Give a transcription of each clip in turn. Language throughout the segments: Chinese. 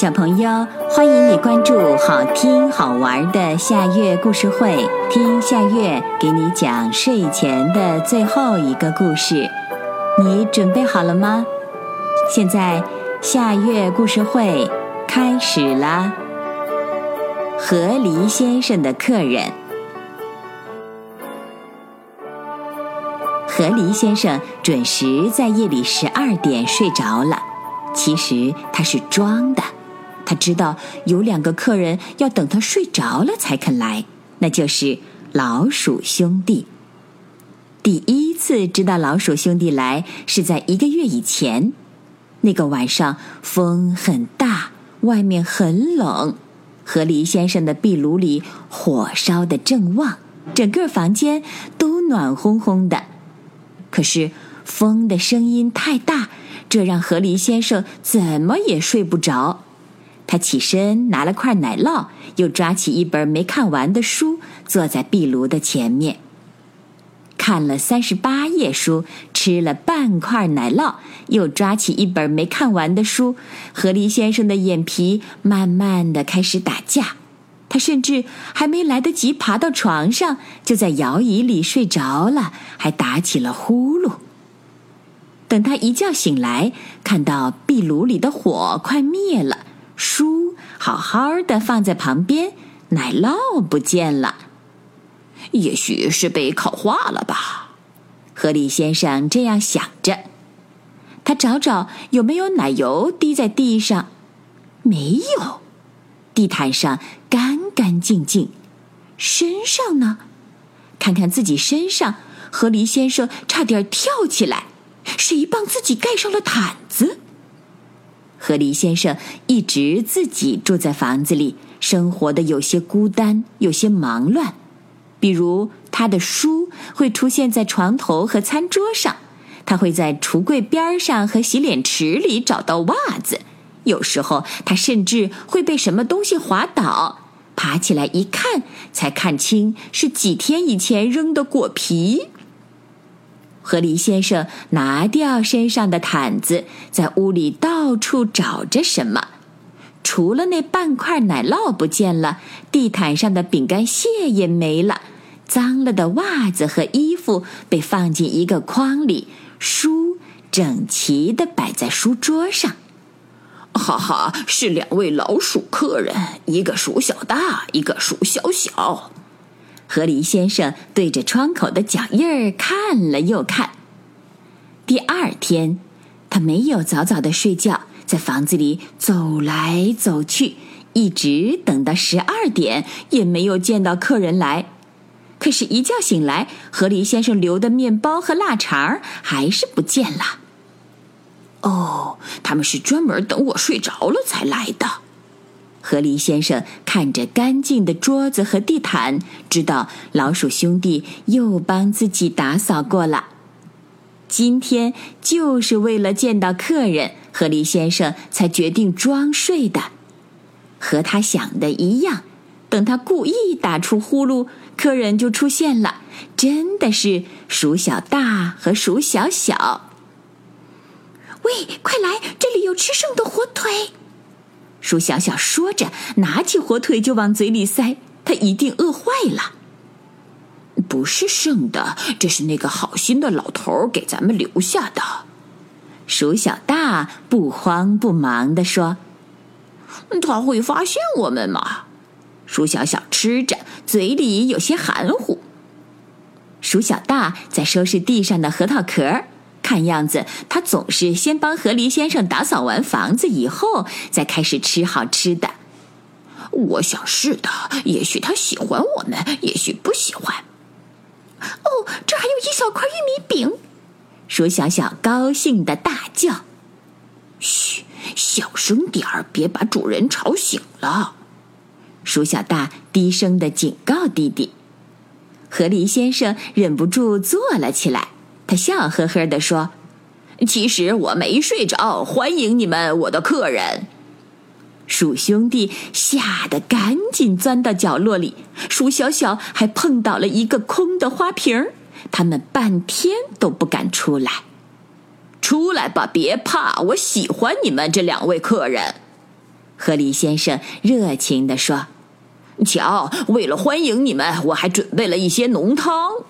小朋友，欢迎你关注好听好玩的夏月故事会，听夏月给你讲睡前的最后一个故事。你准备好了吗？现在夏月故事会开始啦！河狸先生的客人，河狸先生准时在夜里十二点睡着了，其实他是装的。他知道有两个客人要等他睡着了才肯来，那就是老鼠兄弟。第一次知道老鼠兄弟来是在一个月以前，那个晚上风很大，外面很冷，河狸先生的壁炉里火烧得正旺，整个房间都暖烘烘的。可是风的声音太大，这让河狸先生怎么也睡不着。他起身拿了块奶酪，又抓起一本没看完的书，坐在壁炉的前面，看了三十八页书，吃了半块奶酪，又抓起一本没看完的书。河狸先生的眼皮慢慢的开始打架，他甚至还没来得及爬到床上，就在摇椅里睡着了，还打起了呼噜。等他一觉醒来，看到壁炉里的火快灭了。书好好的放在旁边，奶酪不见了，也许是被烤化了吧？河狸先生这样想着。他找找有没有奶油滴在地上，没有，地毯上干干净净。身上呢？看看自己身上，河狸先生差点跳起来。谁帮自己盖上了毯子？和黎先生一直自己住在房子里，生活的有些孤单，有些忙乱。比如，他的书会出现在床头和餐桌上，他会在橱柜边上和洗脸池里找到袜子。有时候，他甚至会被什么东西滑倒，爬起来一看，才看清是几天以前扔的果皮。河狸先生拿掉身上的毯子，在屋里到处找着什么。除了那半块奶酪不见了，地毯上的饼干屑也没了，脏了的袜子和衣服被放进一个筐里，书整齐地摆在书桌上。哈哈，是两位老鼠客人，一个鼠小大，一个鼠小小。河狸先生对着窗口的脚印儿看了又看。第二天，他没有早早的睡觉，在房子里走来走去，一直等到十二点，也没有见到客人来。可是，一觉醒来，河狸先生留的面包和腊肠还是不见了。哦，他们是专门等我睡着了才来的。河狸先生看着干净的桌子和地毯，知道老鼠兄弟又帮自己打扫过了。今天就是为了见到客人，河狸先生才决定装睡的。和他想的一样，等他故意打出呼噜，客人就出现了，真的是鼠小大和鼠小小。喂，快来，这里有吃剩的火腿。鼠小小说着，拿起火腿就往嘴里塞。他一定饿坏了。不是剩的，这是那个好心的老头给咱们留下的。鼠小大不慌不忙地说：“他会发现我们吗？”鼠小小吃着，嘴里有些含糊。鼠小大在收拾地上的核桃壳。看样子，他总是先帮河狸先生打扫完房子以后，再开始吃好吃的。我想是的，也许他喜欢我们，也许不喜欢。哦，这还有一小块玉米饼！鼠小小高兴的大叫：“嘘，小声点儿，别把主人吵醒了。”鼠小大低声的警告弟弟。河狸先生忍不住坐了起来。他笑呵呵地说：“其实我没睡着，欢迎你们，我的客人。”鼠兄弟吓得赶紧钻到角落里，鼠小小还碰倒了一个空的花瓶，他们半天都不敢出来。出来吧，别怕，我喜欢你们这两位客人。河狸先生热情地说：“瞧，为了欢迎你们，我还准备了一些浓汤。”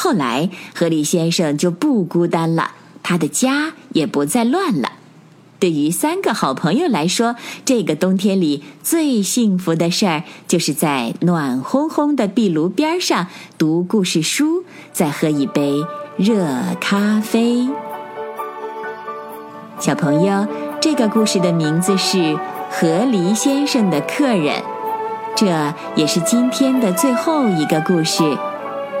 后来，河狸先生就不孤单了，他的家也不再乱了。对于三个好朋友来说，这个冬天里最幸福的事儿，就是在暖烘烘的壁炉边上读故事书，再喝一杯热咖啡。小朋友，这个故事的名字是《河狸先生的客人》，这也是今天的最后一个故事。